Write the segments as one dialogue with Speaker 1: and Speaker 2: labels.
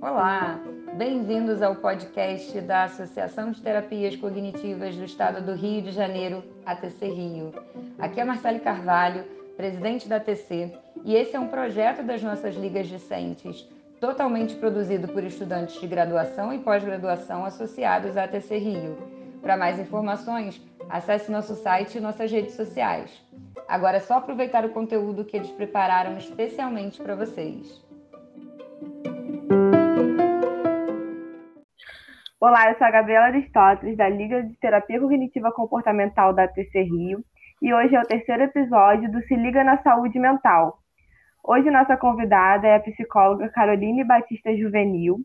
Speaker 1: Olá, bem-vindos ao podcast da Associação de Terapias Cognitivas do Estado do Rio de Janeiro, ATC Rio. Aqui é Marcele Carvalho, presidente da ATC, e esse é um projeto das nossas ligas discentes, totalmente produzido por estudantes de graduação e pós-graduação associados à ATC Rio. Para mais informações, acesse nosso site e nossas redes sociais. Agora é só aproveitar o conteúdo que eles prepararam especialmente para vocês.
Speaker 2: Olá, eu sou a Gabriela Aristóteles, da Liga de Terapia Cognitiva Comportamental da TC Rio, e hoje é o terceiro episódio do Se Liga na Saúde Mental. Hoje nossa convidada é a psicóloga Caroline Batista Juvenil.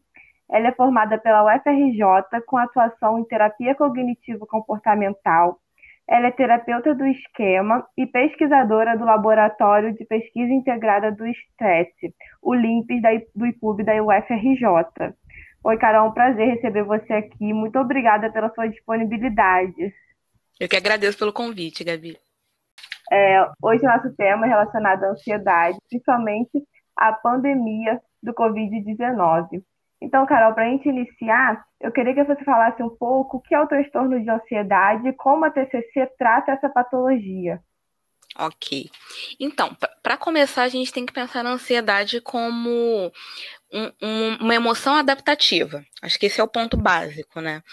Speaker 2: Ela é formada pela UFRJ com atuação em terapia cognitivo comportamental. Ela é terapeuta do esquema e pesquisadora do Laboratório de Pesquisa Integrada do Estresse, o LIMPES do IPUB da UFRJ. Oi, Carol, é um prazer receber você aqui. Muito obrigada pela sua disponibilidade.
Speaker 3: Eu que agradeço pelo convite, Gabi.
Speaker 2: É, hoje nosso tema é relacionado à ansiedade, principalmente à pandemia do Covid-19. Então, Carol, para a gente iniciar, eu queria que você falasse um pouco o que é o transtorno de ansiedade e como a TCC trata essa patologia.
Speaker 3: Ok. Então, para começar, a gente tem que pensar na ansiedade como um, um, uma emoção adaptativa. Acho que esse é o ponto básico, né?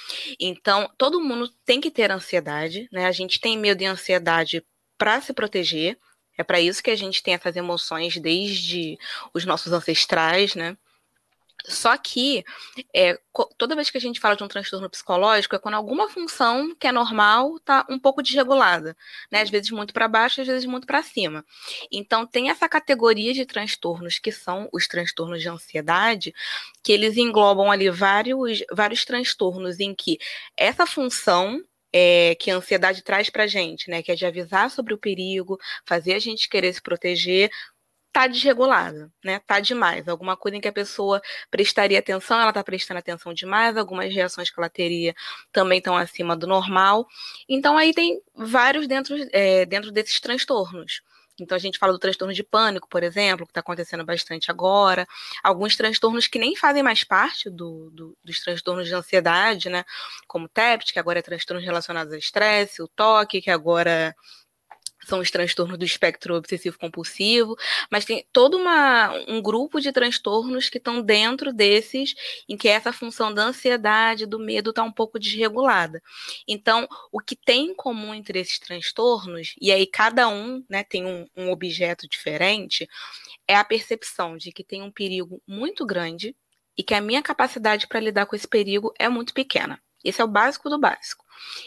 Speaker 3: Então, todo mundo tem que ter ansiedade, né? A gente tem medo e ansiedade para se proteger. É para isso que a gente tem essas emoções desde os nossos ancestrais, né? Só que é, toda vez que a gente fala de um transtorno psicológico é quando alguma função que é normal está um pouco desregulada, né? Às vezes muito para baixo, às vezes muito para cima. Então tem essa categoria de transtornos que são os transtornos de ansiedade, que eles englobam ali vários, vários transtornos em que essa função é, que a ansiedade traz para gente, né? Que é de avisar sobre o perigo, fazer a gente querer se proteger, tá desregulada, né? Tá demais. Alguma coisa em que a pessoa prestaria atenção, ela tá prestando atenção demais, algumas reações que ela teria também estão acima do normal. Então aí tem vários dentro, é, dentro desses transtornos. Então a gente fala do transtorno de pânico, por exemplo, que está acontecendo bastante agora. Alguns transtornos que nem fazem mais parte do, do, dos transtornos de ansiedade, né? Como o TEPT, que agora é transtornos relacionados ao estresse, o TOC, que agora são os transtornos do espectro obsessivo compulsivo, mas tem todo uma, um grupo de transtornos que estão dentro desses, em que essa função da ansiedade, do medo está um pouco desregulada. Então, o que tem em comum entre esses transtornos, e aí cada um né, tem um, um objeto diferente, é a percepção de que tem um perigo muito grande e que a minha capacidade para lidar com esse perigo é muito pequena. Esse é o básico do básico.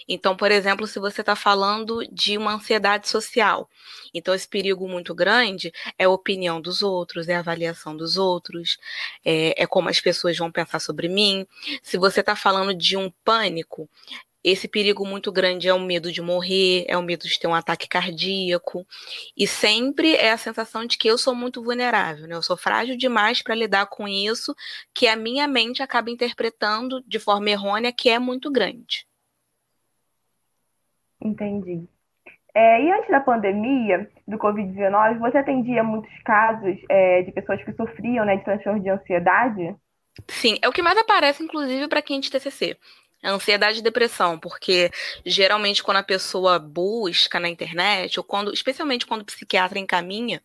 Speaker 3: Então, por exemplo, se você está falando de uma ansiedade social, então esse perigo muito grande é a opinião dos outros, é a avaliação dos outros, é, é como as pessoas vão pensar sobre mim. Se você está falando de um pânico, esse perigo muito grande é o medo de morrer, é o medo de ter um ataque cardíaco. E sempre é a sensação de que eu sou muito vulnerável, né? Eu sou frágil demais para lidar com isso, que a minha mente acaba interpretando de forma errônea que é muito grande.
Speaker 2: Entendi. É, e antes da pandemia do Covid-19, você atendia muitos casos é, de pessoas que sofriam né, de transtorno de ansiedade?
Speaker 3: Sim, é o que mais aparece, inclusive, para quem é de TCC. A ansiedade e depressão, porque geralmente quando a pessoa busca na internet, ou quando, especialmente quando o psiquiatra encaminha,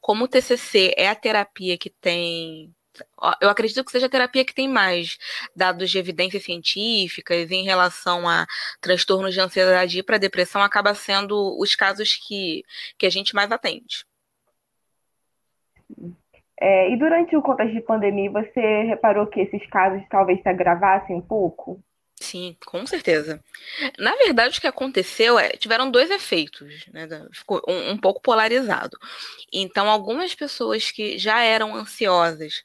Speaker 3: como o TCC é a terapia que tem eu acredito que seja a terapia que tem mais dados de evidências científicas em relação a transtornos de ansiedade e para depressão, acaba sendo os casos que, que a gente mais atende.
Speaker 2: É, e durante o contexto de pandemia, você reparou que esses casos talvez se agravassem um pouco?
Speaker 3: Sim, com certeza. Na verdade, o que aconteceu é tiveram dois efeitos, né? Ficou um, um pouco polarizado. Então, algumas pessoas que já eram ansiosas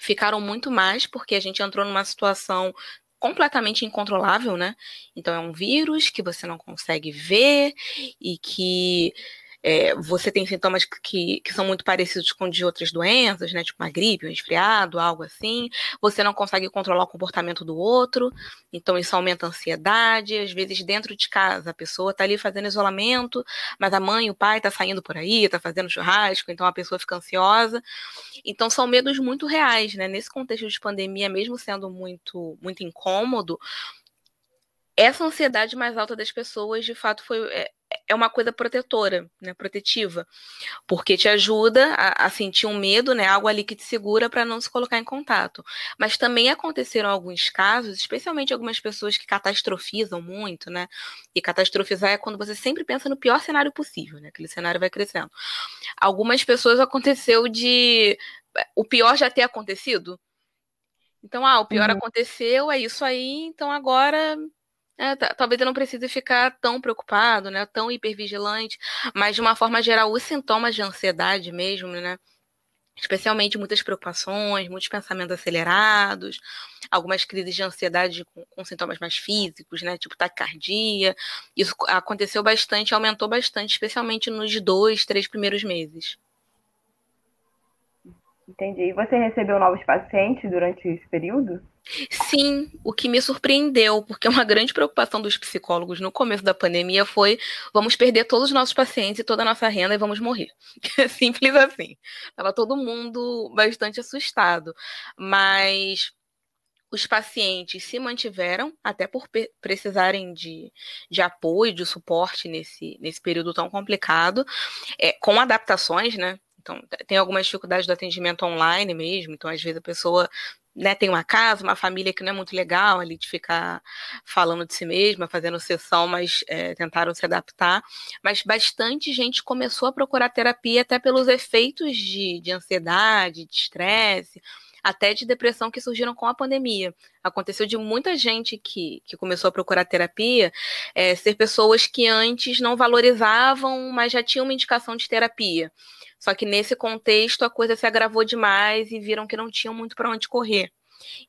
Speaker 3: ficaram muito mais porque a gente entrou numa situação completamente incontrolável, né? Então é um vírus que você não consegue ver e que é, você tem sintomas que, que são muito parecidos com de outras doenças, né? Tipo uma gripe, um resfriado, algo assim. Você não consegue controlar o comportamento do outro, então isso aumenta a ansiedade. Às vezes, dentro de casa, a pessoa está ali fazendo isolamento, mas a mãe, o pai está saindo por aí, está fazendo churrasco, então a pessoa fica ansiosa. Então, são medos muito reais, né? Nesse contexto de pandemia, mesmo sendo muito, muito incômodo, essa ansiedade mais alta das pessoas, de fato, foi é, é uma coisa protetora, né, protetiva, porque te ajuda a, a sentir um medo, né, algo ali que te segura para não se colocar em contato. Mas também aconteceram alguns casos, especialmente algumas pessoas que catastrofizam muito, né, e catastrofizar é quando você sempre pensa no pior cenário possível, né, aquele cenário vai crescendo. Algumas pessoas aconteceu de o pior já ter acontecido. Então, ah, o pior uhum. aconteceu, é isso aí, então agora é, talvez eu não precise ficar tão preocupado, né? Tão hipervigilante, mas de uma forma geral, os sintomas de ansiedade mesmo, né? Especialmente muitas preocupações, muitos pensamentos acelerados, algumas crises de ansiedade com, com sintomas mais físicos, né? Tipo taquicardia. Isso aconteceu bastante, aumentou bastante, especialmente nos dois, três primeiros meses.
Speaker 2: Entendi. E você recebeu novos pacientes durante esse período?
Speaker 3: Sim, o que me surpreendeu, porque uma grande preocupação dos psicólogos no começo da pandemia foi: vamos perder todos os nossos pacientes e toda a nossa renda e vamos morrer. Simples assim. Tava todo mundo bastante assustado. Mas os pacientes se mantiveram, até por precisarem de, de apoio, de suporte nesse, nesse período tão complicado, é, com adaptações, né? Então, tem algumas dificuldades do atendimento online mesmo, então, às vezes, a pessoa né, tem uma casa, uma família que não é muito legal ali de ficar falando de si mesma, fazendo sessão, mas é, tentaram se adaptar. Mas bastante gente começou a procurar terapia até pelos efeitos de, de ansiedade, de estresse, até de depressão que surgiram com a pandemia. Aconteceu de muita gente que, que começou a procurar terapia é, ser pessoas que antes não valorizavam, mas já tinham uma indicação de terapia. Só que nesse contexto a coisa se agravou demais e viram que não tinham muito para onde correr.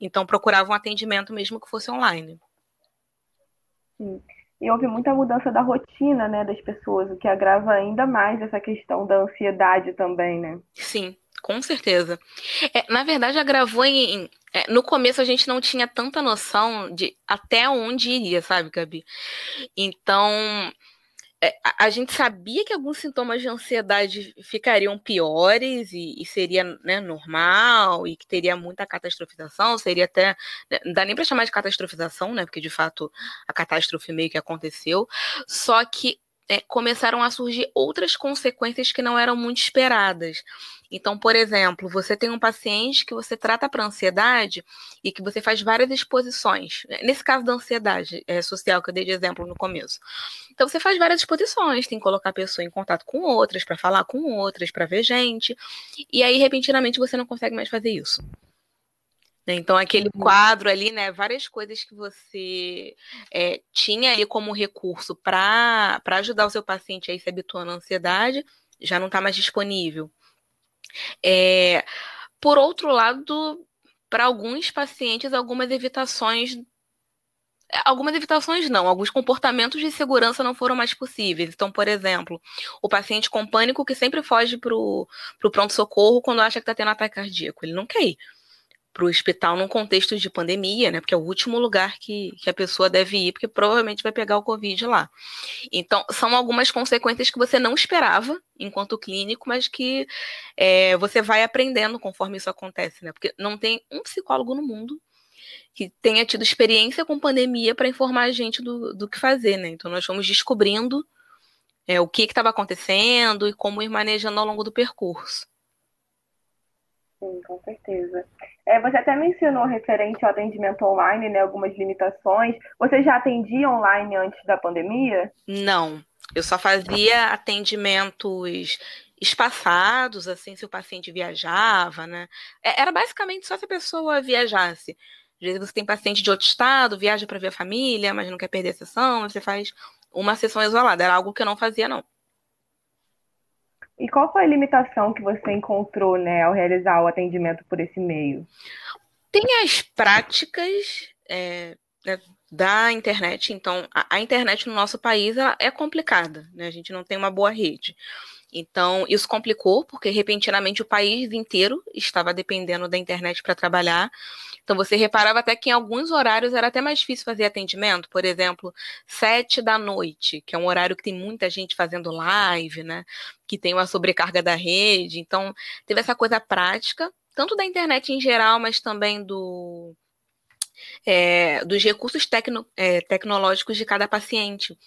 Speaker 3: Então procuravam um atendimento mesmo que fosse online.
Speaker 2: Sim. E houve muita mudança da rotina, né, das pessoas, o que agrava ainda mais essa questão da ansiedade também, né?
Speaker 3: Sim, com certeza. É, na verdade, agravou em. É, no começo a gente não tinha tanta noção de até onde iria, sabe, Gabi? Então, a, gente sabia que alguns sintomas de ansiedade ficariam piores e, e seria né, normal e que teria muita catastrofização, seria até. Né, não dá nem para chamar de catastrofização, né? Porque de fato a catástrofe meio que aconteceu. Só que é, começaram a surgir outras consequências que não eram muito esperadas. Então, por exemplo, você tem um paciente que você trata para ansiedade e que você faz várias exposições. Nesse caso da ansiedade é, social, que eu dei de exemplo no começo. Então, você faz várias exposições, tem que colocar a pessoa em contato com outras, para falar com outras, para ver gente. E aí, repentinamente, você não consegue mais fazer isso. Né? Então, aquele uhum. quadro ali, né? Várias coisas que você é, tinha ali como recurso para ajudar o seu paciente a ir se habituando à ansiedade, já não está mais disponível. É, por outro lado, para alguns pacientes, algumas evitações. Algumas evitações não, alguns comportamentos de segurança não foram mais possíveis. Então, por exemplo, o paciente com pânico que sempre foge para o pronto-socorro quando acha que está tendo ataque cardíaco. Ele não quer ir para o hospital num contexto de pandemia, né? Porque é o último lugar que, que a pessoa deve ir, porque provavelmente vai pegar o Covid lá. Então, são algumas consequências que você não esperava enquanto clínico, mas que é, você vai aprendendo conforme isso acontece, né? Porque não tem um psicólogo no mundo que tenha tido experiência com pandemia para informar a gente do, do que fazer, né? Então, nós fomos descobrindo é, o que estava acontecendo e como ir manejando ao longo do percurso.
Speaker 2: Sim, com certeza. É, você até mencionou referente ao atendimento online, né? Algumas limitações. Você já atendia online antes da pandemia?
Speaker 3: Não. Eu só fazia atendimentos espaçados, assim, se o paciente viajava, né? É, era basicamente só se a pessoa viajasse. Às vezes você tem paciente de outro estado, viaja para ver a família, mas não quer perder a sessão, você faz uma sessão isolada. Era algo que eu não fazia, não.
Speaker 2: E qual foi a limitação que você encontrou, né, ao realizar o atendimento por esse meio?
Speaker 3: Tem as práticas, é, né, da internet. Então, a, a, internet no nosso país é complicada, né? A gente não tem uma boa rede. Então, isso complicou, porque repentinamente o país inteiro estava dependendo da internet para trabalhar. Então, você reparava até que em alguns horários era até mais difícil fazer atendimento. Por exemplo, sete da noite, que é um horário que tem muita gente fazendo live, né? Que tem uma sobrecarga da rede. Então, teve essa coisa prática, tanto da internet em geral, mas também do é, dos recursos tecno, é, tecnológicos de cada paciente.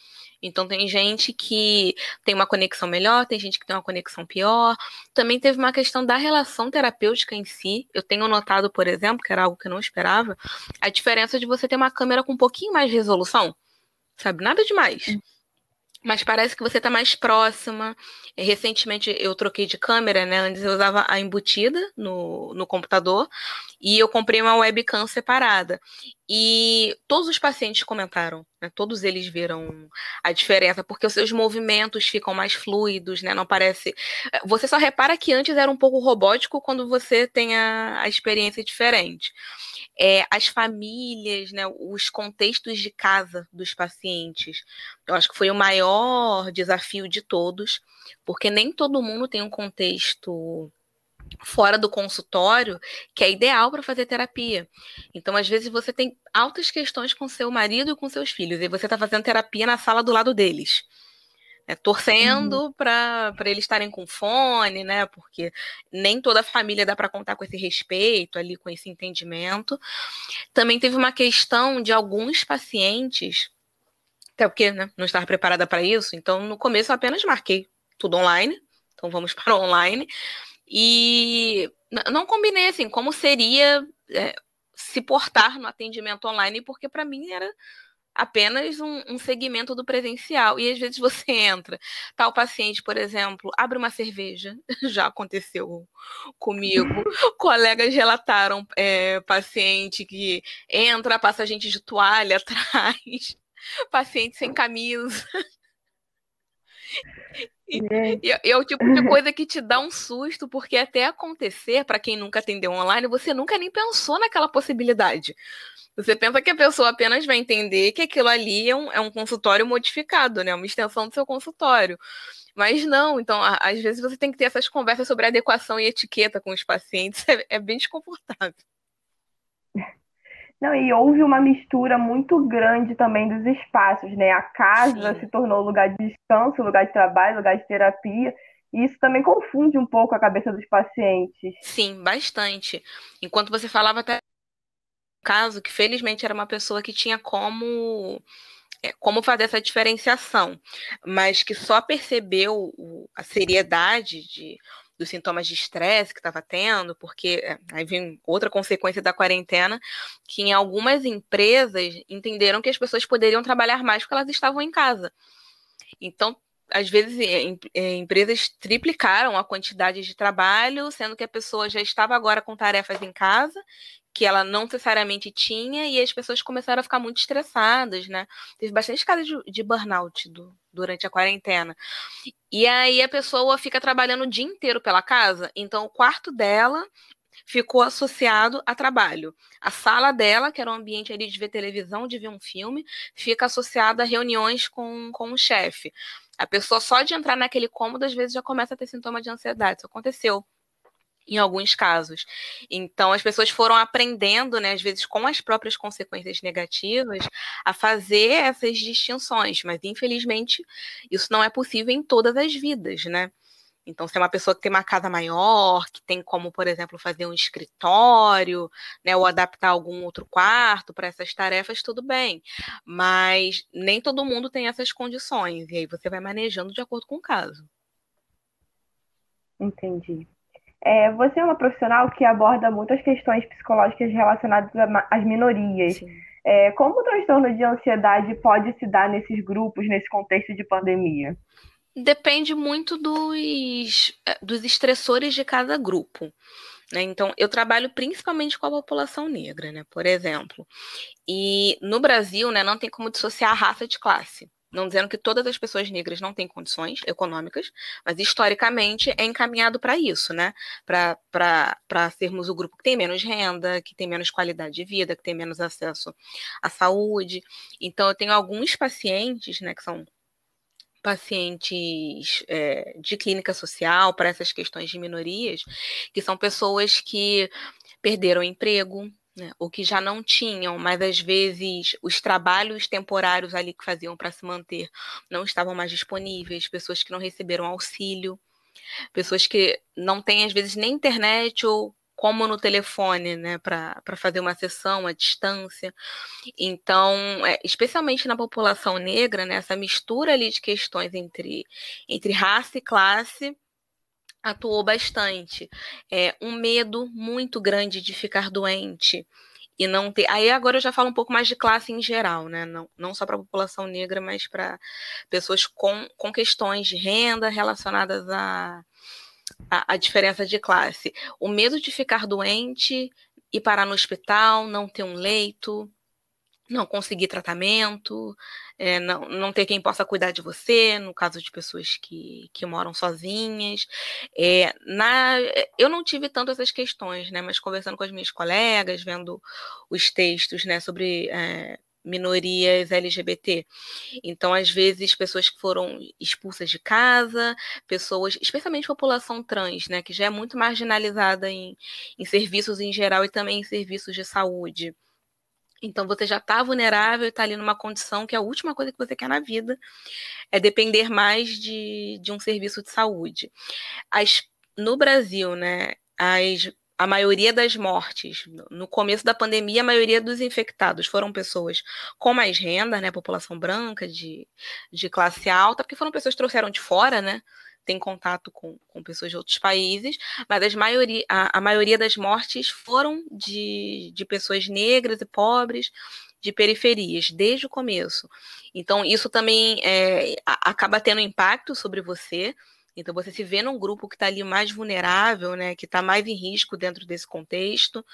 Speaker 3: Então, tem gente que tem uma conexão melhor, tem gente que tem uma conexão pior. Também teve uma questão da relação terapêutica em si. Eu tenho notado, por exemplo, que era algo que eu não esperava, a diferença de você ter uma câmera com um pouquinho mais de resolução. Sabe? Nada demais. Hum mas parece que você está mais próxima. É, recentemente eu troquei de câmera, né? Antes eu usava a embutida no, no computador e eu comprei uma webcam separada. E todos os pacientes comentaram, né? Todos eles viram a diferença, porque os seus movimentos ficam mais fluidos, né? Não parece. Você só repara que antes era um pouco robótico quando você tem a, a experiência diferente é, as famílias, né, os contextos de casa dos pacientes. Eu acho que foi o maior desafio de todos, porque nem todo mundo tem um contexto fora do consultório que é ideal para fazer terapia. Então, às vezes, você tem altas questões com seu marido e com seus filhos, e você está fazendo terapia na sala do lado deles né, torcendo uhum. para eles estarem com fone, né? Porque nem toda família dá para contar com esse respeito ali, com esse entendimento. Também teve uma questão de alguns pacientes, até porque né, não estava preparada para isso, então no começo eu apenas marquei tudo online, então vamos para online. E não combinei assim como seria é, se portar no atendimento online, porque para mim era apenas um, um, segmento do presencial. E às vezes você entra, tá o paciente, por exemplo, abre uma cerveja, já aconteceu comigo. Colegas relataram é, paciente que entra, passa gente de toalha atrás, paciente sem camisa. E, e, é o tipo de coisa que te dá um susto, porque até acontecer, para quem nunca atendeu online, você nunca nem pensou naquela possibilidade. Você pensa que a pessoa apenas vai entender que aquilo ali é um, é um consultório modificado, né? Uma extensão do seu consultório. Mas não, então, às vezes você tem que ter essas conversas sobre adequação e etiqueta com os pacientes, é, é bem desconfortável.
Speaker 2: Não, e houve uma mistura muito grande também dos espaços, né? A casa Sim. se tornou lugar de descanso, lugar de trabalho, lugar de terapia. E isso também confunde um pouco a cabeça dos pacientes.
Speaker 3: Sim, bastante. Enquanto você falava até caso que felizmente era uma pessoa que tinha como é, como fazer essa diferenciação, mas que só percebeu a seriedade de, dos sintomas de estresse que estava tendo, porque é, aí vem outra consequência da quarentena, que em algumas empresas entenderam que as pessoas poderiam trabalhar mais porque elas estavam em casa. Então, às vezes, empresas triplicaram a quantidade de trabalho, sendo que a pessoa já estava agora com tarefas em casa que ela não necessariamente tinha, e as pessoas começaram a ficar muito estressadas, né? Teve bastante casos de, de burnout do, durante a quarentena. E aí a pessoa fica trabalhando o dia inteiro pela casa, então o quarto dela ficou associado a trabalho. A sala dela, que era um ambiente ali de ver televisão, de ver um filme, fica associada a reuniões com, com o chefe. A pessoa só de entrar naquele cômodo, às vezes, já começa a ter sintoma de ansiedade. Isso aconteceu em alguns casos. Então, as pessoas foram aprendendo, né, às vezes com as próprias consequências negativas, a fazer essas distinções, mas infelizmente isso não é possível em todas as vidas, né? Então, se é uma pessoa que tem uma casa maior, que tem como, por exemplo, fazer um escritório, né, ou adaptar algum outro quarto para essas tarefas, tudo bem. Mas nem todo mundo tem essas condições, e aí você vai manejando de acordo com o caso.
Speaker 2: Entendi. É, você é uma profissional que aborda muitas questões psicológicas relacionadas às minorias. É, como o transtorno de ansiedade pode se dar nesses grupos, nesse contexto de pandemia?
Speaker 3: Depende muito dos, é, dos estressores de cada grupo. Né? Então, eu trabalho principalmente com a população negra, né? por exemplo. E no Brasil, né, não tem como dissociar a raça de classe. Não dizendo que todas as pessoas negras não têm condições econômicas, mas historicamente é encaminhado para isso, né? Para sermos o grupo que tem menos renda, que tem menos qualidade de vida, que tem menos acesso à saúde. Então, eu tenho alguns pacientes, né, que são pacientes é, de clínica social para essas questões de minorias, que são pessoas que perderam emprego, né, que já não tinham, mas às vezes os trabalhos temporários ali que faziam para se manter não estavam mais disponíveis, pessoas que não receberam auxílio, pessoas que não têm às vezes nem internet ou como no telefone, né, para fazer uma sessão à distância. Então, é, especialmente na população negra, né, essa mistura ali de questões entre, entre raça e classe atuou bastante. É, um medo muito grande de ficar doente e não ter. Aí agora eu já falo um pouco mais de classe em geral, né? Não, não só para a população negra, mas para pessoas com, com questões de renda relacionadas a, a, a diferença de classe. O medo de ficar doente e parar no hospital, não ter um leito, não conseguir tratamento, é, não, não ter quem possa cuidar de você, no caso de pessoas que, que moram sozinhas. É, na, eu não tive tanto essas questões, né, mas conversando com as minhas colegas, vendo os textos né, sobre é, minorias LGBT. Então, às vezes, pessoas que foram expulsas de casa, pessoas, especialmente população trans, né, que já é muito marginalizada em, em serviços em geral e também em serviços de saúde. Então você já está vulnerável e está ali numa condição que a última coisa que você quer na vida é depender mais de, de um serviço de saúde. As, no Brasil, né, as, a maioria das mortes, no começo da pandemia, a maioria dos infectados foram pessoas com mais renda, né, população branca, de, de classe alta, porque foram pessoas que trouxeram de fora, né, tem contato com, com pessoas de outros países, mas as maioria, a, a maioria das mortes foram de, de pessoas negras e pobres, de periferias, desde o começo. Então, isso também é, acaba tendo impacto sobre você. Então, você se vê num grupo que está ali mais vulnerável, né, que está mais em risco dentro desse contexto.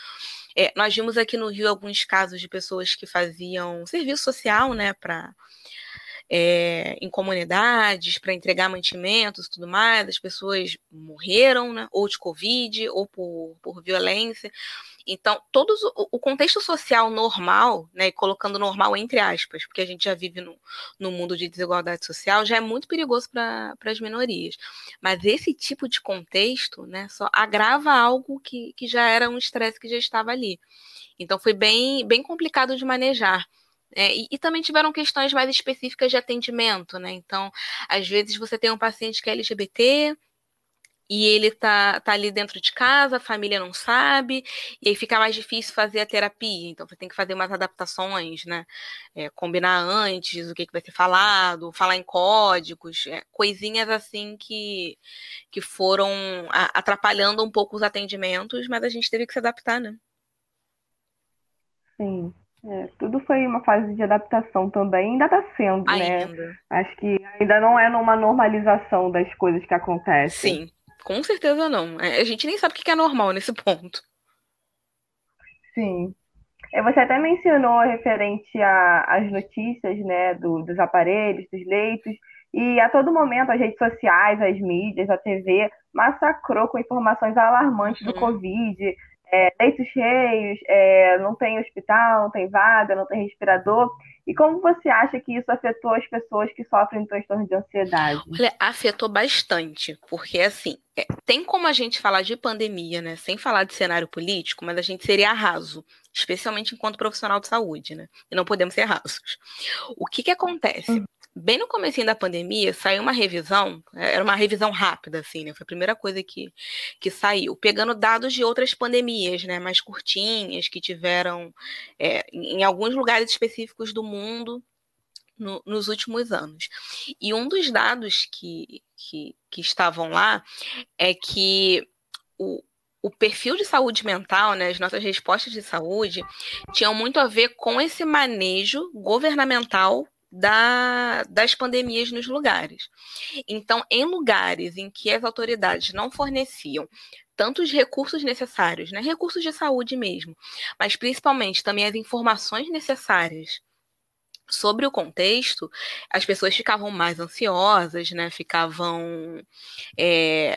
Speaker 3: É, nós vimos aqui no Rio alguns casos de pessoas que faziam serviço social, né, para é, em comunidades para entregar mantimentos e tudo mais, as pessoas morreram, né, ou de Covid, ou por, por violência. Então, todos o, contexto social normal, né, colocando normal entre aspas, porque a gente já vive no, no mundo de desigualdade social, já é muito perigoso para as minorias. Mas esse tipo de contexto né, só agrava algo que, que já era um estresse que já estava ali. Então, foi bem, bem complicado de manejar. É, e, e, também tiveram questões mais específicas de atendimento, né? Então, às vezes você tem um paciente que é LGBT e ele tá, tá ali dentro de casa, a família não sabe, e aí fica mais difícil fazer a terapia. Então, você tem que fazer umas adaptações, né? É, combinar antes o que, que vai ser falado, falar em códigos, é, coisinhas assim que, que foram atrapalhando um pouco os atendimentos, mas a gente teve que se adaptar, né?
Speaker 2: Sim. É, tudo foi uma fase de adaptação também, ainda está sendo, né? ainda. né? Acho que ainda não é numa normalização das coisas que acontecem.
Speaker 3: Sim, com certeza não. É, a gente nem sabe o que é normal nesse ponto.
Speaker 2: Sim. É, você até mencionou referente às notícias, né, do, dos aparelhos, dos leitos, e a todo momento as redes sociais, as mídias, a TV massacrou com informações alarmantes do uhum. Covid, é, leitos cheios, é, não tem hospital, não tem vaga, não tem respirador. E como você acha que isso afetou as pessoas que sofrem de transtorno de ansiedade?
Speaker 3: Olha, afetou bastante, porque assim, é, tem como a gente falar de pandemia, né, sem falar de cenário político, mas a gente seria raso, especialmente enquanto profissional de saúde, né? E não podemos ser rasos. O que que acontece? Uhum bem no começo da pandemia, saiu uma revisão, é, era uma revisão rápida, assim, né? Foi a primeira coisa que, que saiu, pegando dados de outras pandemias, né? Mais curtinhas, que tiveram é, em alguns lugares específicos do mundo no, nos últimos anos. E um dos dados que, que, que estavam lá é que o, o perfil de saúde mental, né, as nossas respostas de saúde, tinham muito a ver com esse manejo governamental da, das pandemias nos lugares. Então, em lugares em que as autoridades não forneciam tantos recursos necessários, né, recursos de saúde mesmo, mas principalmente também as informações necessárias sobre o contexto, as pessoas ficavam mais ansiosas, né? Ficavam. É...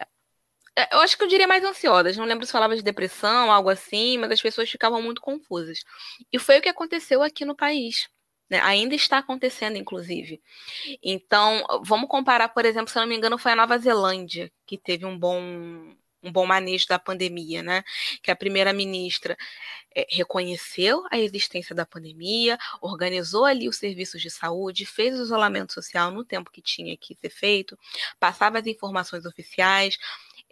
Speaker 3: Eu acho que eu diria mais ansiosas, não lembro se falava de depressão, algo assim, mas as pessoas ficavam muito confusas. E foi o que aconteceu aqui no país. Né? Ainda está acontecendo, inclusive. Então, vamos comparar, por exemplo, se não me engano, foi a Nova Zelândia que teve um bom, um bom manejo da pandemia, né? Que a primeira-ministra é, reconheceu a existência da pandemia, organizou ali os serviços de saúde, fez o isolamento social no tempo que tinha que ser feito, passava as informações oficiais.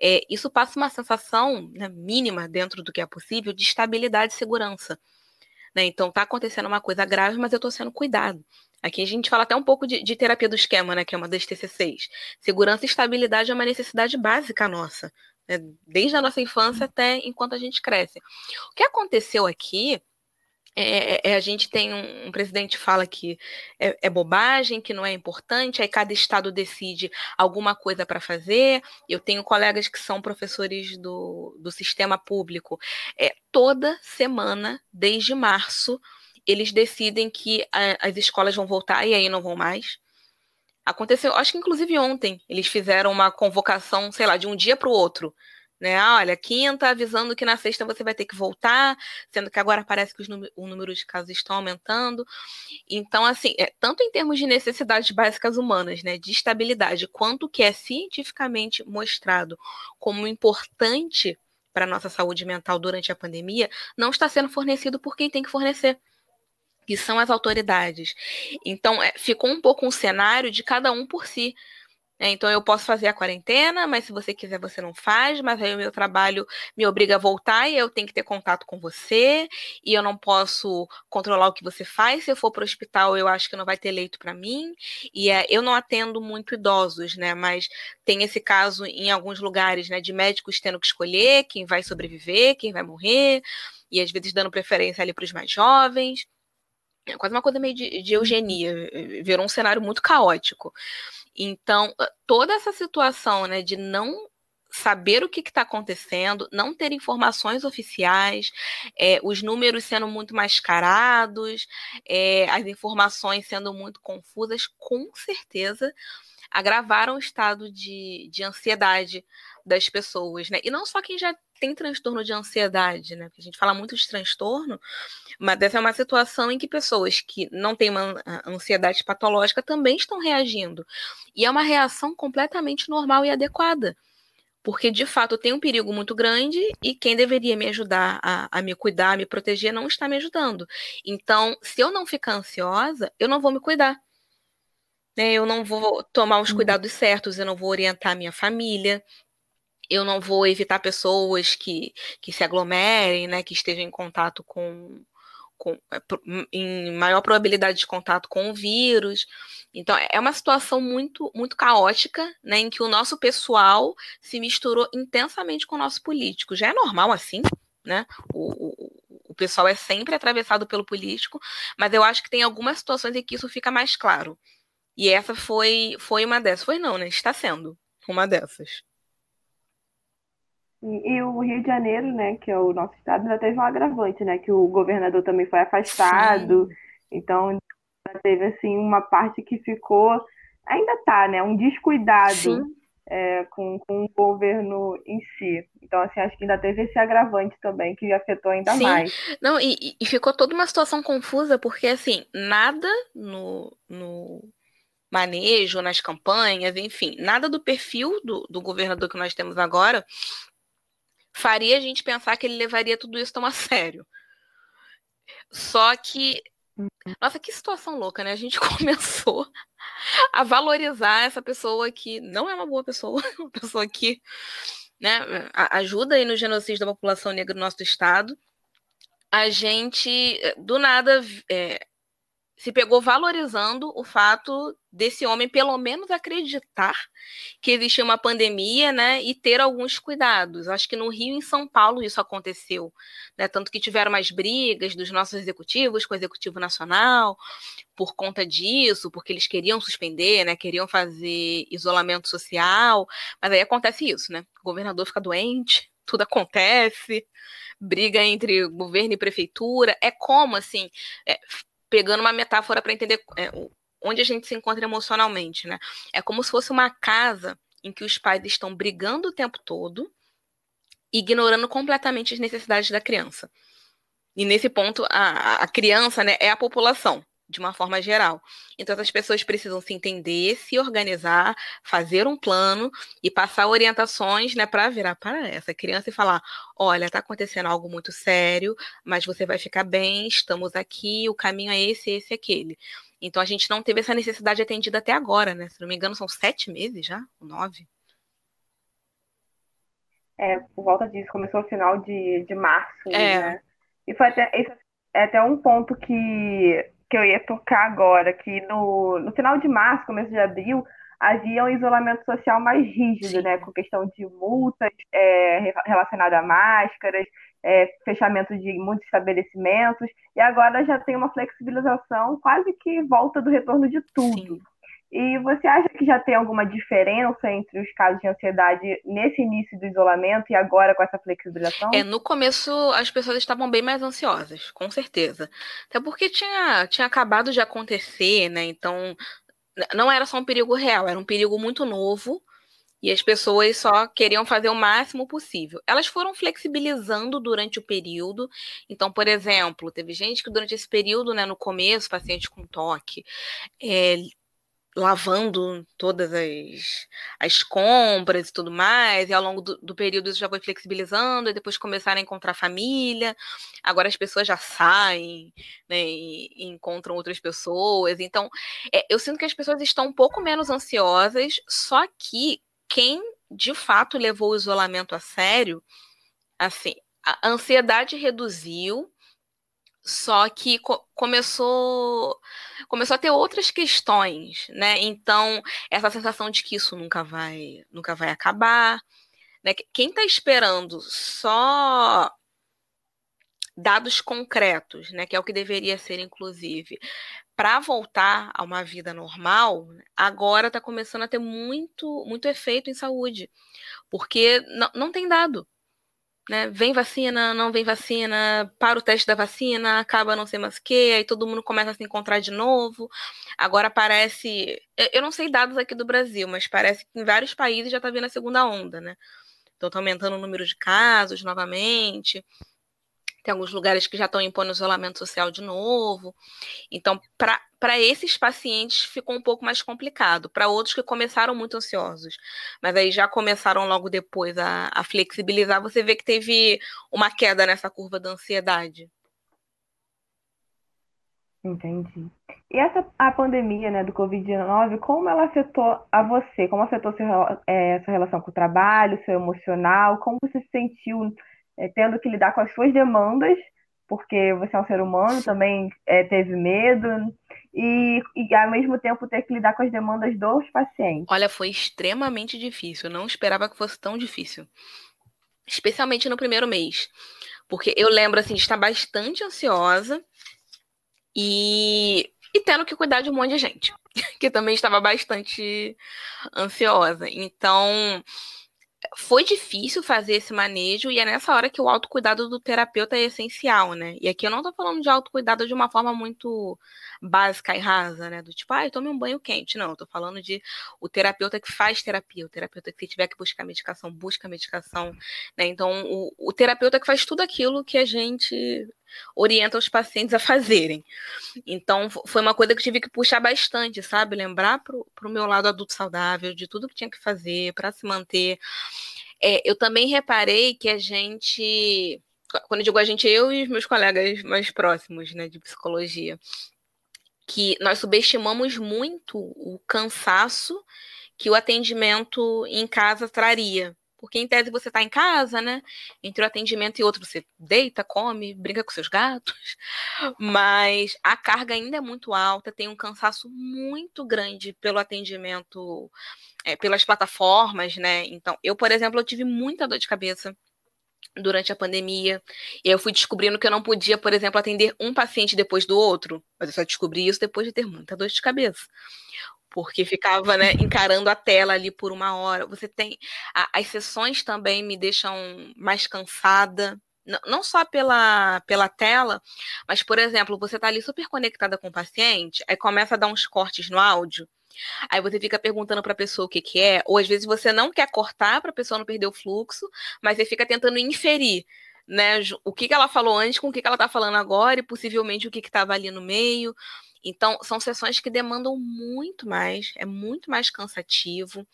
Speaker 3: É, isso passa uma sensação né, mínima dentro do que é possível de estabilidade e segurança. Né? Então, está acontecendo uma coisa grave, mas eu estou sendo cuidado. Aqui a gente fala até um pouco de, de, terapia do esquema, né, que é uma das TCCs. Segurança e estabilidade é uma necessidade básica nossa né, desde a nossa infância até enquanto a gente cresce. O que aconteceu aqui é, é, é, a gente tem um, um presidente fala que é, é, bobagem, que não é importante, aí cada estado decide alguma coisa para fazer. Eu tenho colegas que são professores do, do sistema público. É, toda semana, desde março, eles decidem que a, as escolas vão voltar e aí não vão mais. Aconteceu, acho que inclusive ontem, eles fizeram uma convocação, sei lá, de um dia para o outro. Né? Olha, quinta avisando que na sexta você vai ter que voltar, sendo que agora parece que o número de casos estão aumentando. Então, assim, é, tanto em termos de necessidades básicas humanas, né, de estabilidade, quanto que é cientificamente mostrado como importante para a nossa saúde mental durante a pandemia, não está sendo fornecido por quem tem que fornecer que são as autoridades. Então, é, ficou um pouco um cenário de cada um por si. Né? Então, eu posso fazer a quarentena, mas se você quiser, você não faz. Mas aí o meu trabalho me obriga a voltar e eu tenho que ter contato com você. E eu não posso controlar o que você faz. Se eu for para o hospital, eu acho que não vai ter leito para mim. E é, eu não atendo muito idosos, né? Mas tem esse caso em alguns lugares, né? De médicos tendo que escolher quem vai sobreviver, quem vai morrer. E às vezes dando preferência ali para os mais jovens é quase uma coisa meio de, de eugenia, virou um cenário muito caótico. Então, toda essa situação né, de não saber o que está acontecendo, não ter informações oficiais, é, os números sendo muito mascarados, é, as informações sendo muito confusas, com certeza agravaram o estado de, de ansiedade das pessoas, né? E não só quem já tem transtorno de ansiedade, né? Porque a gente fala muito de transtorno, mas essa é uma situação em que pessoas que não têm uma ansiedade patológica também estão reagindo. E é uma reação completamente normal e adequada. Porque, de fato, tem um perigo muito grande e quem deveria me ajudar a, a me cuidar, a me proteger, não está me ajudando. Então, se eu não ficar ansiosa, eu não vou me cuidar. Né? Eu não vou tomar os uhum. cuidados certos, eu não vou orientar a minha família, eu não vou evitar pessoas que, que se aglomerem, né, que estejam em contato com, com é, em maior probabilidade de contato com o vírus. Então é uma situação muito muito caótica, né, em que o nosso pessoal se misturou intensamente com o nosso político. Já é normal assim, né? O, o, o pessoal é sempre atravessado pelo político, mas eu acho que tem algumas situações em que isso fica mais claro. E essa foi foi uma dessas. Foi não, né? Está sendo uma dessas.
Speaker 2: E, e, o Rio de Janeiro, né, que é o nosso estado, ainda teve um agravante, né, que o governador também foi afastado. Sim. Então, teve assim uma parte que ficou, ainda tá, né, um descuidado é, com, com o governo em si. Então, assim, acho que ainda teve esse agravante também que afetou ainda Sim. mais.
Speaker 3: Não, e, e ficou toda uma situação confusa, porque assim, nada no, no manejo, nas campanhas, enfim, nada do perfil do, do governador que nós temos agora faria a gente pensar que ele levaria tudo isso tão a sério. Só que, nossa, que situação louca, né? A gente começou a valorizar essa pessoa que não é uma boa pessoa, uma pessoa que né, ajuda aí no genocídio da população negra do nosso estado. A gente, do nada, é, se pegou valorizando o fato desse homem pelo menos acreditar que existia uma pandemia, né, e ter alguns cuidados. Acho que no Rio e em São Paulo isso aconteceu, né, tanto que tiveram mais brigas dos nossos executivos com o executivo nacional por conta disso, porque eles queriam suspender, né, queriam fazer isolamento social, mas aí acontece isso, né? O governador fica doente, tudo acontece, briga entre governo e prefeitura, é como assim, é, pegando uma metáfora para entender é, onde a gente se encontra emocionalmente, né? É como se fosse uma casa em que os pais estão brigando o tempo todo, ignorando completamente as necessidades da criança. E nesse ponto, a, a criança né, é a população de uma forma geral. Então, essas pessoas precisam se entender, se organizar, fazer um plano e passar orientações né, para virar para essa criança e falar: olha, está acontecendo algo muito sério, mas você vai ficar bem, estamos aqui, o caminho é esse, esse e aquele. Então, a gente não teve essa necessidade atendida até agora, né? Se não me engano, são sete meses já, nove.
Speaker 2: É, por volta disso, começou no final de, de março, é. né? E foi até, esse é até um ponto que que eu ia tocar agora, que no, no final de março, começo de abril, havia um isolamento social mais rígido, Sim. né, com questão de multas é, relacionadas a máscaras, é, fechamento de muitos estabelecimentos, e agora já tem uma flexibilização quase que volta do retorno de tudo. Sim. E você acha que já tem alguma diferença entre os casos de ansiedade nesse início do isolamento e agora com essa flexibilização?
Speaker 3: É, no começo as pessoas estavam bem mais ansiosas, com certeza. Até porque tinha, tinha acabado de acontecer, né? Então não era só um perigo real, era um perigo muito novo e as pessoas só queriam fazer o máximo possível. Elas foram flexibilizando durante o período. Então, por exemplo, teve gente que durante esse período, né, no começo, paciente com toque, é, lavando todas as, as compras e tudo mais, e ao longo do, do, período isso já foi flexibilizando, e depois começaram a encontrar família, agora as pessoas já saem, né, e, e encontram outras pessoas, então é, eu sinto que as pessoas estão um pouco menos ansiosas, só que quem de fato levou o isolamento a sério, assim, a ansiedade reduziu, só que co começou começou a ter outras questões, né? Então, essa sensação de que isso nunca vai nunca vai acabar, né? Quem está esperando só dados concretos, né, que é o que deveria ser inclusive, para voltar a uma vida normal, agora está começando a ter muito muito efeito em saúde, porque não, não tem dado né? Vem vacina, não vem vacina, para o teste da vacina, acaba não sei mais o que, aí todo mundo começa a se encontrar de novo. Agora parece. Eu não sei dados aqui do Brasil, mas parece que em vários países já está vindo a segunda onda, né? Então está aumentando o número de casos novamente. Tem alguns lugares que já estão impondo isolamento social de novo. Então, para esses pacientes ficou um pouco mais complicado. Para outros que começaram muito ansiosos, mas aí já começaram logo depois a, a flexibilizar, você vê que teve uma queda nessa curva da ansiedade.
Speaker 2: Entendi. E essa a pandemia, né, do Covid-19, como ela afetou a você? Como afetou seu, é, sua relação com o trabalho, seu emocional? Como você se sentiu é, tendo que lidar com as suas demandas, porque você é um ser humano, também é, teve medo, e, e ao mesmo tempo ter que lidar com as demandas dos pacientes.
Speaker 3: Olha, foi extremamente difícil, eu não esperava que fosse tão difícil. Especialmente no primeiro mês. Porque eu lembro assim de estar bastante ansiosa e, e tendo que cuidar de um monte de gente, que também estava bastante ansiosa. Então, foi difícil fazer esse manejo e é nessa hora que o autocuidado do terapeuta é essencial, né? E aqui eu não tô falando de autocuidado de uma forma muito básica e rasa, né? Do tipo, ah, tome um banho quente. Não, eu tô falando de o terapeuta que faz terapia, o terapeuta que se tiver que buscar medicação, busca medicação, né? Então, o, o terapeuta que faz tudo aquilo que a gente orienta os pacientes a fazerem. Então, foi uma coisa que tive que puxar bastante, sabe? Lembrar para o meu lado adulto saudável de tudo que tinha que fazer para se manter. É, eu também reparei que a gente, quando eu digo a gente, eu e os meus colegas mais próximos, né, de psicologia, que nós subestimamos muito o cansaço que o atendimento em casa traria. Porque em tese você está em casa, né? Entre o atendimento e outro, você deita, come, brinca com seus gatos. Mas a carga ainda é muito alta, tem um cansaço muito grande pelo atendimento, é, pelas plataformas, né? Então, eu, por exemplo, eu tive muita dor de cabeça durante a pandemia. E eu fui descobrindo que eu não podia, por exemplo, atender um paciente depois do outro. Mas eu só descobri isso depois de ter muita dor de cabeça porque ficava né, encarando a tela ali por uma hora. Você tem. A, as sessões também me deixam mais cansada. não só pela, pela tela, mas, por exemplo, você está ali super conectada com o paciente, aí começa a dar uns cortes no áudio, aí você fica perguntando para a pessoa o que, que é, ou às vezes você não quer cortar para a pessoa não perder o fluxo, mas você fica tentando inferir. Né, o que, que ela falou antes com o que, que ela está falando agora e possivelmente o que estava ali no meio. Então, são sessões que demandam muito mais, é muito mais cansativo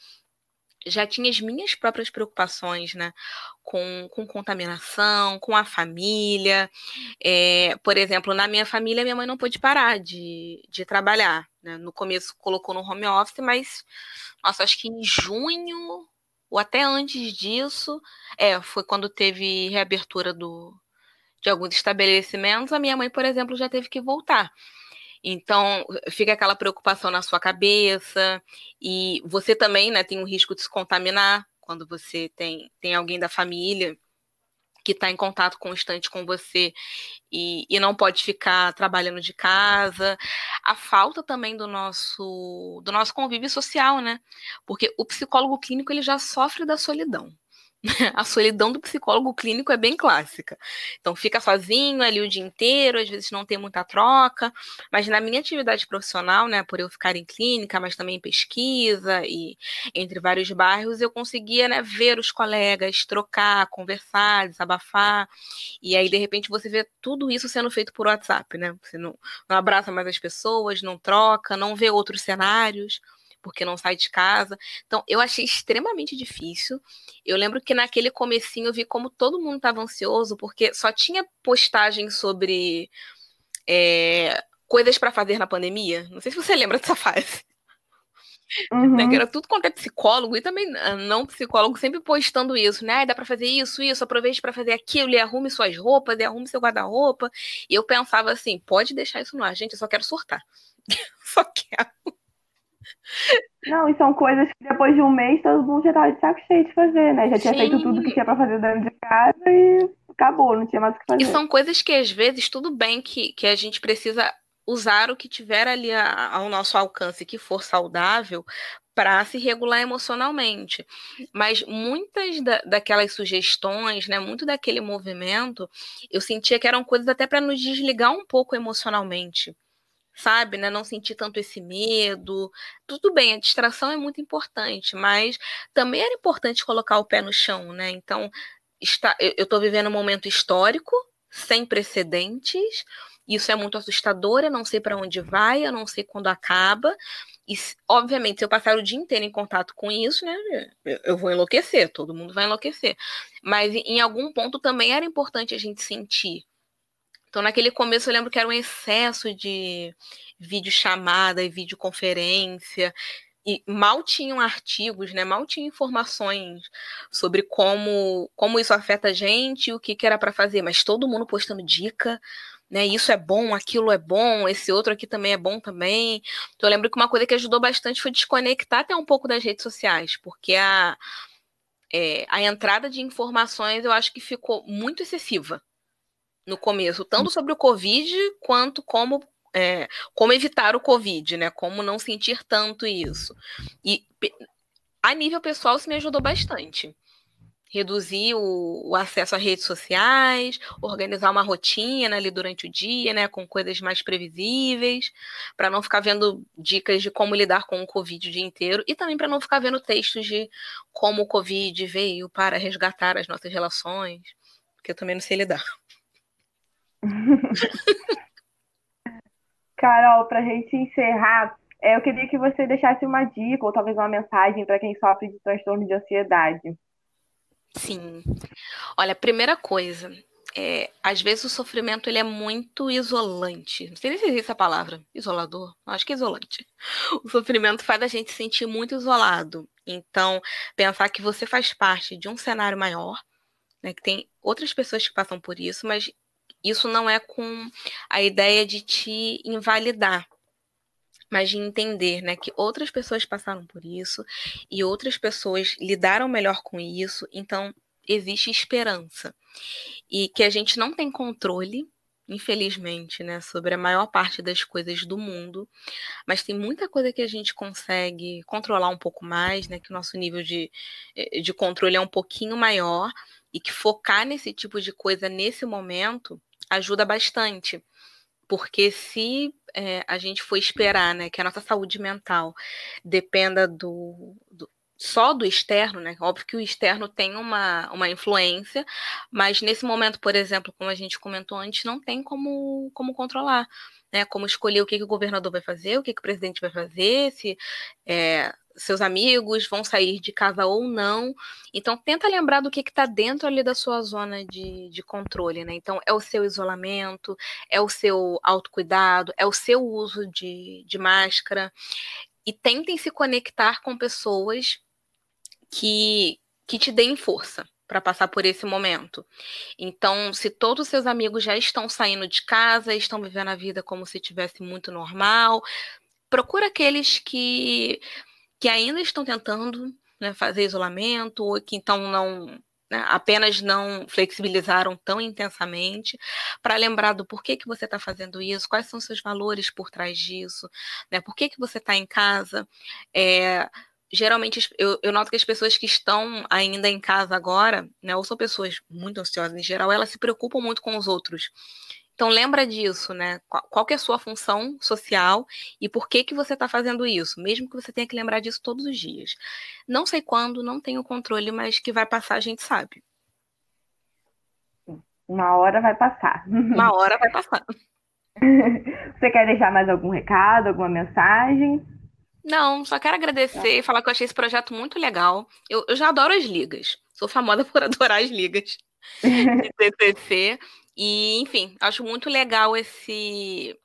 Speaker 3: já tinha as minhas próprias preocupações, né? Com, com contaminação, com a família. É, por exemplo, na minha família, minha mãe não pôde parar de, de trabalhar. Né? No começo colocou no home office, mas, nossa, acho que em junho, ou até antes disso, é, foi quando teve reabertura do, de alguns estabelecimentos, a minha mãe, por exemplo, já teve que voltar. Então, fica aquela preocupação na sua cabeça, e você também né, tem o risco de se contaminar quando você tem, tem alguém da família que está em contato constante com você e, e, não pode ficar trabalhando de casa. A falta também do nosso do nosso convívio social, né? Porque o psicólogo clínico ele já sofre da solidão. a solidão do psicólogo clínico é bem clássica. Então, fica sozinho ali o dia inteiro, às vezes não tem muita troca, mas na minha atividade profissional, né, por eu ficar em clínica, mas também em pesquisa e entre vários bairros, eu conseguia, né, ver os colegas, trocar, conversar, desabafar, e aí, de repente, você vê tudo isso sendo feito por WhatsApp, né? Você não, não abraça mais as pessoas, não troca, não vê outros cenários porque não sai de casa. Então, eu achei extremamente difícil. Eu lembro que naquele comecinho eu vi como todo mundo estava ansioso, porque só tinha postagem sobre é, coisas para fazer na pandemia. Não sei se você lembra dessa fase. Uhum. Né, que era tudo quanto é psicólogo e também ah, não psicólogo sempre postando isso, né? Dá para fazer isso, isso, aproveite para fazer aquilo e arrume suas roupas, e arrume seu guarda-roupa. E eu pensava assim, pode deixar isso no ar, gente, eu só quero surtar. só quero.
Speaker 2: Não, e são coisas que depois de um mês todo mundo já tava de saco cheio de fazer, né? Já tinha Sim. feito tudo que tinha pra fazer dentro de casa e acabou, não tinha mais o que fazer.
Speaker 3: E são coisas que às vezes tudo bem que, que a gente precisa usar o que tiver ali a, ao nosso alcance que for saudável para se regular emocionalmente. Mas muitas da, daquelas sugestões, né, muito daquele movimento, eu sentia que eram coisas até para nos desligar um pouco emocionalmente sabe, né? Não sentir tanto esse medo. Tudo bem, a distração é muito importante, mas também era importante colocar o pé no chão, né? Então, está, eu estou vivendo um momento histórico, sem precedentes. Isso é muito assustador, eu não sei para onde vai, eu não sei quando acaba. E, obviamente, se eu passar o dia inteiro em contato com isso, né, eu vou enlouquecer, todo mundo vai enlouquecer. Mas em algum ponto também era importante a gente sentir então, naquele começo, eu lembro que era um excesso de videochamada e videoconferência. E mal tinham artigos, né? Mal tinham informações sobre como, como isso afeta a gente o que, que era para fazer. Mas todo mundo postando dica, né? Isso é bom, aquilo é bom, esse outro aqui também é bom também. Então, eu lembro que uma coisa que ajudou bastante foi desconectar até um pouco das redes sociais, porque a, é, a entrada de informações eu acho que ficou muito excessiva no começo, tanto sobre o Covid quanto como, é, como evitar o Covid, né? Como não sentir tanto isso. E a nível pessoal, isso me ajudou bastante. Reduzir o, o, acesso a redes sociais, organizar uma rotina ali durante o dia, né, com coisas mais previsíveis, para não ficar vendo dicas de como lidar com o Covid o dia inteiro e também para não ficar vendo textos de como o Covid veio para resgatar as nossas relações, porque eu também não sei lidar.
Speaker 2: Carol, para gente encerrar, é, eu queria que você deixasse uma dica ou talvez uma mensagem para quem sofre de transtorno de ansiedade.
Speaker 3: Sim. Olha, primeira coisa, é, às vezes o sofrimento ele é muito isolante. Não sei nem se existe essa palavra, isolador. Acho que é isolante. O sofrimento faz a gente se sentir muito isolado. Então, pensar que você faz parte de um cenário maior, né, que tem outras pessoas que passam por isso, mas isso não é com a ideia de te invalidar, mas de entender né, que outras pessoas passaram por isso e outras pessoas lidaram melhor com isso, então existe esperança. E que a gente não tem controle, infelizmente, né, sobre a maior parte das coisas do mundo, mas tem muita coisa que a gente consegue controlar um pouco mais, né, que o nosso nível de, eh, de controle é um pouquinho maior e que focar nesse tipo de coisa nesse momento ajuda bastante. Porque se é, a gente for esperar né, que a nossa saúde mental dependa do, do só do externo, né? Óbvio que o externo tem uma, uma influência, mas nesse momento, por exemplo, como a gente comentou antes, não tem como, como controlar, né? Como escolher o que, que o governador vai fazer, o que, que o presidente vai fazer, se é, seus amigos vão sair de casa ou não. Então, tenta lembrar do que está dentro ali da sua zona de, de controle, né? Então, é o seu isolamento, é o seu autocuidado, é o seu uso de, de máscara. E tentem se conectar com pessoas que, que te deem força para passar por esse momento. Então, se todos os seus amigos já estão saindo de casa, estão vivendo a vida como se tivesse muito normal, procura aqueles que que ainda estão tentando né, fazer isolamento, ou que então não né, apenas não flexibilizaram tão intensamente, para lembrar do porquê que você está fazendo isso, quais são seus valores por trás disso, né, por que, que você está em casa. É, geralmente eu, eu, noto que as pessoas que estão ainda em casa agora, né, ou são pessoas muito ansiosas em geral, elas se preocupam muito com os outros. Então lembra disso, né? Qual, que é a sua função social e por que que você está fazendo isso, mesmo que você tenha que lembrar disso todos os dias. Não sei quando, não tenho controle, mas que vai passar a gente sabe.
Speaker 2: Uma hora vai passar.
Speaker 3: Uma hora vai passar.
Speaker 2: Você quer deixar mais algum recado, alguma mensagem?
Speaker 3: Não, só quero agradecer e falar que eu achei esse projeto muito legal. Eu, eu já adoro as ligas. Sou famosa por adorar as ligas de TCC. E, enfim, acho muito legal esse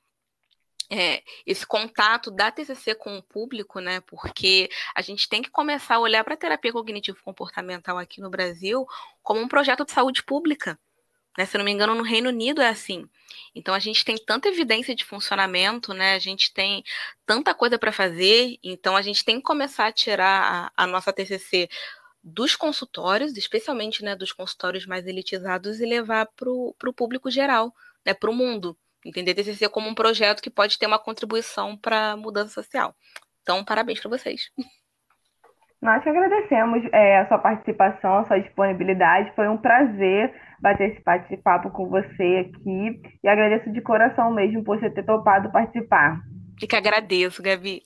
Speaker 3: é, esse contato da TCC com o público, né? Porque a gente tem que começar a olhar para a terapia cognitivo-comportamental aqui no Brasil como um projeto de saúde pública. Né? Se não me engano, no Reino Unido é assim. Então a gente tem tanta evidência de funcionamento, né? A gente tem tanta coisa para fazer, então a gente tem que começar a tirar a, a nossa TCC dos consultórios, especialmente né, dos consultórios mais elitizados, e levar para o público geral, né, para o mundo. Entender TCC como um projeto que pode ter uma contribuição para a mudança social. Então, parabéns para vocês.
Speaker 2: Nós que agradecemos é, a sua participação, a sua disponibilidade. Foi um prazer bater esse bate-papo com você aqui. E agradeço de coração mesmo por você ter topado participar.
Speaker 3: E que agradeço, Gabi.